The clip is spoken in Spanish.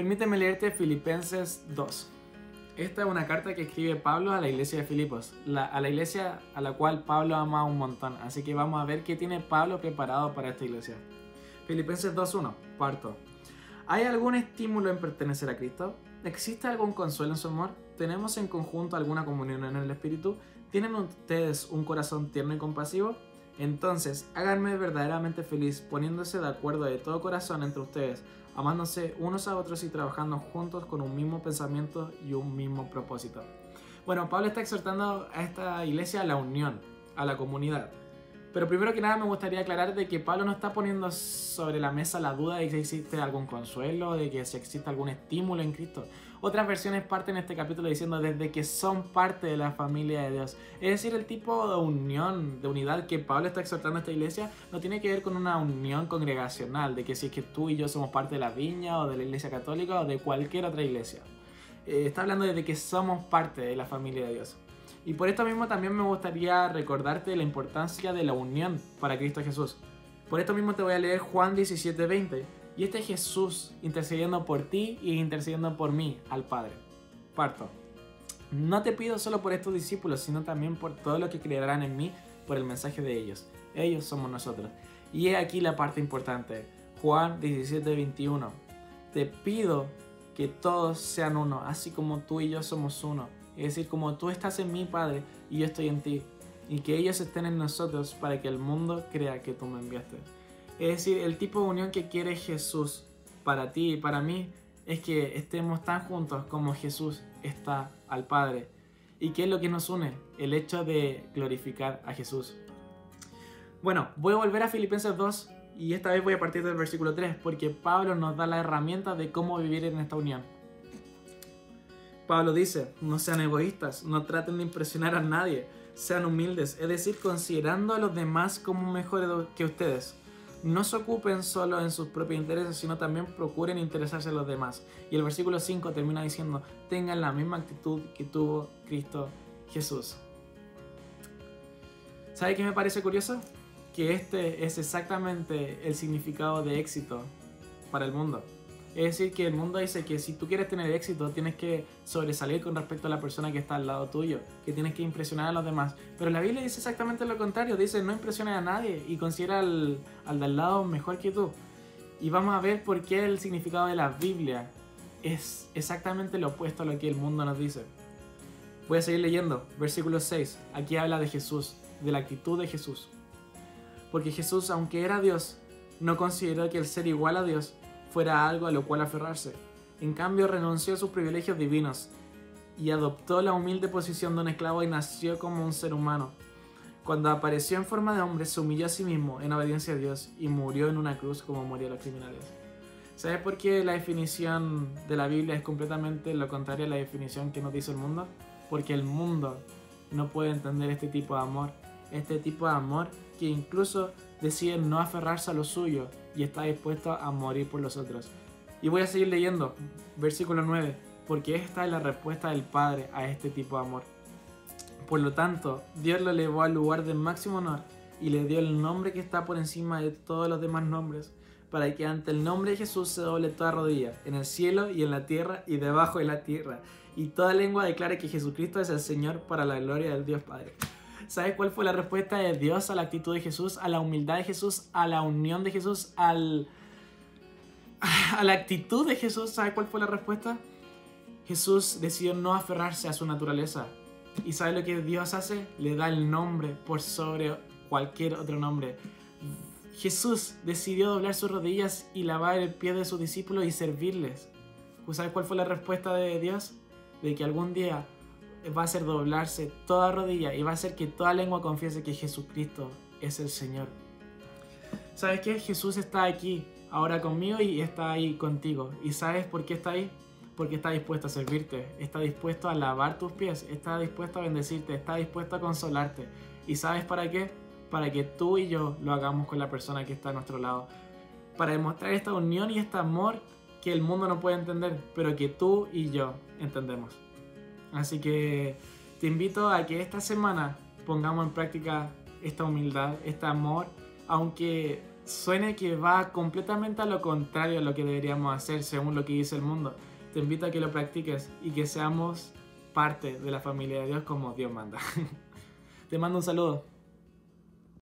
Permíteme leerte Filipenses 2. Esta es una carta que escribe Pablo a la iglesia de Filipos, a la iglesia a la cual Pablo ama un montón. Así que vamos a ver qué tiene Pablo preparado para esta iglesia. Filipenses 2.1, parto. ¿Hay algún estímulo en pertenecer a Cristo? ¿Existe algún consuelo en su amor? ¿Tenemos en conjunto alguna comunión en el Espíritu? ¿Tienen ustedes un corazón tierno y compasivo? Entonces, háganme verdaderamente feliz poniéndose de acuerdo de todo corazón entre ustedes, amándose unos a otros y trabajando juntos con un mismo pensamiento y un mismo propósito. Bueno, Pablo está exhortando a esta iglesia a la unión, a la comunidad. Pero primero que nada me gustaría aclarar de que Pablo no está poniendo sobre la mesa la duda de que existe algún consuelo, de que si existe algún estímulo en Cristo. Otras versiones parten este capítulo diciendo desde que son parte de la familia de Dios. Es decir, el tipo de unión, de unidad que Pablo está exhortando a esta iglesia no tiene que ver con una unión congregacional, de que si es que tú y yo somos parte de la viña o de la iglesia católica o de cualquier otra iglesia. Eh, está hablando desde que somos parte de la familia de Dios. Y por esto mismo también me gustaría recordarte la importancia de la unión para Cristo Jesús. Por esto mismo te voy a leer Juan 17:20. Y este es Jesús intercediendo por ti y intercediendo por mí al Padre. Parto. No te pido solo por estos discípulos, sino también por todos los que creerán en mí por el mensaje de ellos. Ellos somos nosotros. Y he aquí la parte importante. Juan 17:21. Te pido que todos sean uno, así como tú y yo somos uno es decir, como tú estás en mí, Padre, y yo estoy en ti, y que ellos estén en nosotros para que el mundo crea que tú me enviaste. Es decir, el tipo de unión que quiere Jesús para ti y para mí es que estemos tan juntos como Jesús está al Padre. ¿Y qué es lo que nos une? El hecho de glorificar a Jesús. Bueno, voy a volver a Filipenses 2 y esta vez voy a partir del versículo 3 porque Pablo nos da la herramienta de cómo vivir en esta unión. Pablo dice, no sean egoístas, no traten de impresionar a nadie, sean humildes, es decir, considerando a los demás como mejores que ustedes. No se ocupen solo en sus propios intereses, sino también procuren interesarse a los demás. Y el versículo 5 termina diciendo, tengan la misma actitud que tuvo Cristo Jesús. ¿Sabe qué me parece curioso? Que este es exactamente el significado de éxito para el mundo. Es decir, que el mundo dice que si tú quieres tener éxito, tienes que sobresalir con respecto a la persona que está al lado tuyo, que tienes que impresionar a los demás. Pero la Biblia dice exactamente lo contrario, dice no impresiones a nadie y considera al, al de al lado mejor que tú. Y vamos a ver por qué el significado de la Biblia es exactamente lo opuesto a lo que el mundo nos dice. Voy a seguir leyendo, versículo 6. Aquí habla de Jesús, de la actitud de Jesús. Porque Jesús, aunque era Dios, no consideró que el ser igual a Dios fuera algo a lo cual aferrarse. En cambio, renunció a sus privilegios divinos y adoptó la humilde posición de un esclavo y nació como un ser humano. Cuando apareció en forma de hombre, se humilló a sí mismo en obediencia a Dios y murió en una cruz como murieron los criminales. ¿Sabes por qué la definición de la Biblia es completamente lo contrario a la definición que nos dice el mundo? Porque el mundo no puede entender este tipo de amor. Este tipo de amor que incluso decide no aferrarse a lo suyo y está dispuesto a morir por los otros. Y voy a seguir leyendo, versículo 9, porque esta es la respuesta del Padre a este tipo de amor. Por lo tanto, Dios lo elevó al lugar de máximo honor y le dio el nombre que está por encima de todos los demás nombres, para que ante el nombre de Jesús se doble toda rodilla, en el cielo y en la tierra y debajo de la tierra, y toda lengua declare que Jesucristo es el Señor para la gloria del Dios Padre. ¿Sabes cuál fue la respuesta de Dios a la actitud de Jesús, a la humildad de Jesús, a la unión de Jesús, al, a la actitud de Jesús? ¿Sabes cuál fue la respuesta? Jesús decidió no aferrarse a su naturaleza. ¿Y sabe lo que Dios hace? Le da el nombre por sobre cualquier otro nombre. Jesús decidió doblar sus rodillas y lavar el pie de sus discípulos y servirles. ¿Sabes cuál fue la respuesta de Dios? De que algún día va a hacer doblarse toda rodilla y va a hacer que toda lengua confiese que Jesucristo es el Señor. ¿Sabes qué? Jesús está aquí ahora conmigo y está ahí contigo. ¿Y sabes por qué está ahí? Porque está dispuesto a servirte, está dispuesto a lavar tus pies, está dispuesto a bendecirte, está dispuesto a consolarte. ¿Y sabes para qué? Para que tú y yo lo hagamos con la persona que está a nuestro lado. Para demostrar esta unión y este amor que el mundo no puede entender, pero que tú y yo entendemos. Así que te invito a que esta semana pongamos en práctica esta humildad, este amor, aunque suene que va completamente a lo contrario a lo que deberíamos hacer según lo que dice el mundo, te invito a que lo practiques y que seamos parte de la familia de Dios como Dios manda. Te mando un saludo.